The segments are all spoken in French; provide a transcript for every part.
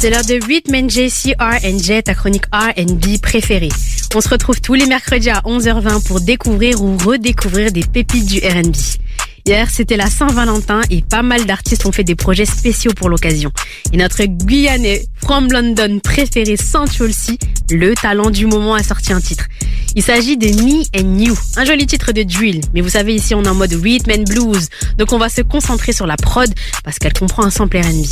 C'est l'heure de 8 Men JC R&J, ta chronique R&B préférée. On se retrouve tous les mercredis à 11h20 pour découvrir ou redécouvrir des pépites du R&B. Hier, c'était la Saint-Valentin et pas mal d'artistes ont fait des projets spéciaux pour l'occasion. Et notre Guyanais from London préféré Central C, le talent du moment, a sorti un titre. Il s'agit de Me and You, un joli titre de drill. Mais vous savez, ici, on est en mode rhythm and blues. Donc on va se concentrer sur la prod parce qu'elle comprend un sample R&B.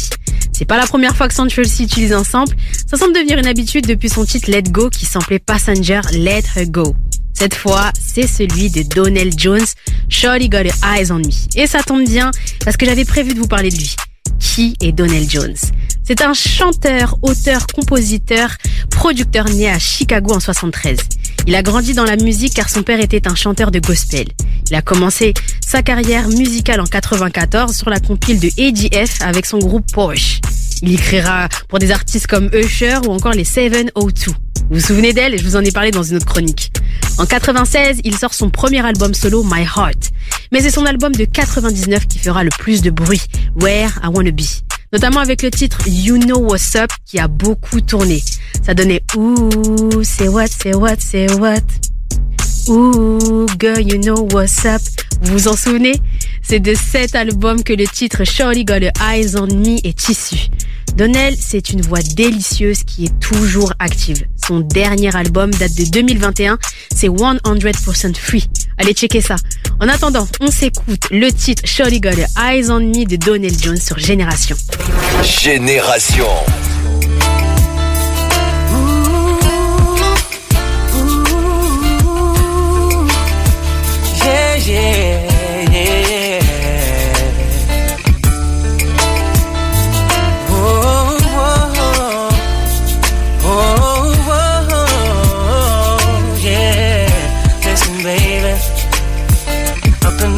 C'est pas la première fois que Central C utilise un sample. Ça semble devenir une habitude depuis son titre Let Go qui samplait Passenger Let Her Go. Cette fois, c'est celui de Donnell Jones, Shorty Got Her Eyes on Me. Et ça tombe bien parce que j'avais prévu de vous parler de lui. Qui est Donnell Jones? C'est un chanteur, auteur, compositeur, producteur né à Chicago en 73. Il a grandi dans la musique car son père était un chanteur de gospel. Il a commencé sa carrière musicale en 94 sur la compile de ADF avec son groupe Porsche. Il écrira pour des artistes comme Usher ou encore les 702. Vous vous souvenez d'elle? Je vous en ai parlé dans une autre chronique. En 96, il sort son premier album solo My Heart. Mais c'est son album de 99 qui fera le plus de bruit, Where I Wanna Be. Notamment avec le titre You Know What's Up qui a beaucoup tourné. Ça donnait Ouh, c'est what, c'est what, c'est what? Ouh, girl, you know what's up? Vous vous en souvenez? C'est de cet album que le titre Shorty Got Eyes on Me est issu. Donnell, c'est une voix délicieuse qui est toujours active. Son dernier album date de 2021, c'est 100% Free. Allez checker ça. En attendant, on s'écoute le titre Shorty Got Eyes on Me de Donnell Jones sur Génération. Génération.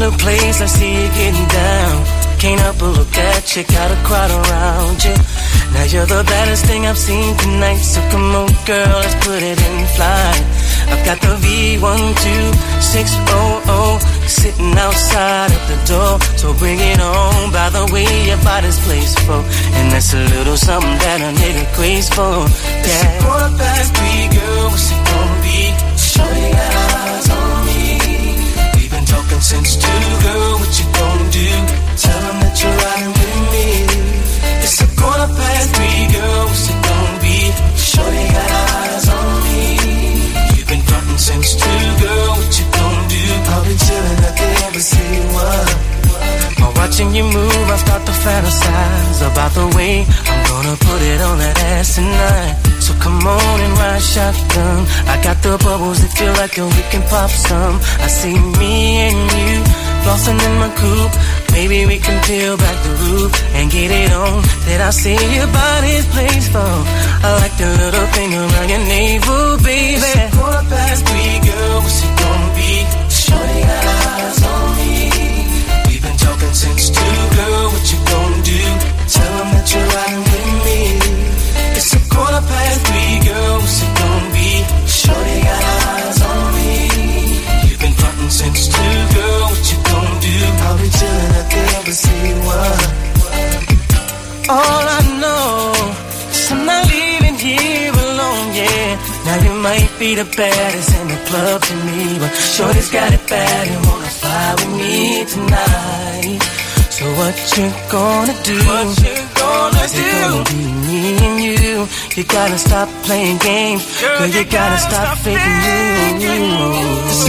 The place, I see you getting down. Can't help but look at you, got a crowd around you. Now you're the baddest thing I've seen tonight, so come on, girl, let's put it in flight. I've got the V12600 sitting outside at the door, so bring it on. By the way, your body's placed for, and that's a little something that a nigga craves for. Yeah. It's quarter past three, girl, what's it gonna be? Got eyes watching you move, I start to fantasize about the way I'm gonna put it on that ass tonight. So come on and ride shotgun. I got the bubbles that feel like we can pop some. I see me and you flossing in my coupe. Maybe we can peel back the roof and get it on. That I see your body's place. I like the little thing around your navel, All I know is I'm not leaving here alone, yeah. Now you might be the baddest in the club to me, but Shorty's got it bad and wanna fly with me tonight. So what you gonna do? What you gonna Is it gonna be me and you? You gotta stop playing games, girl. You gotta stop faking you. It's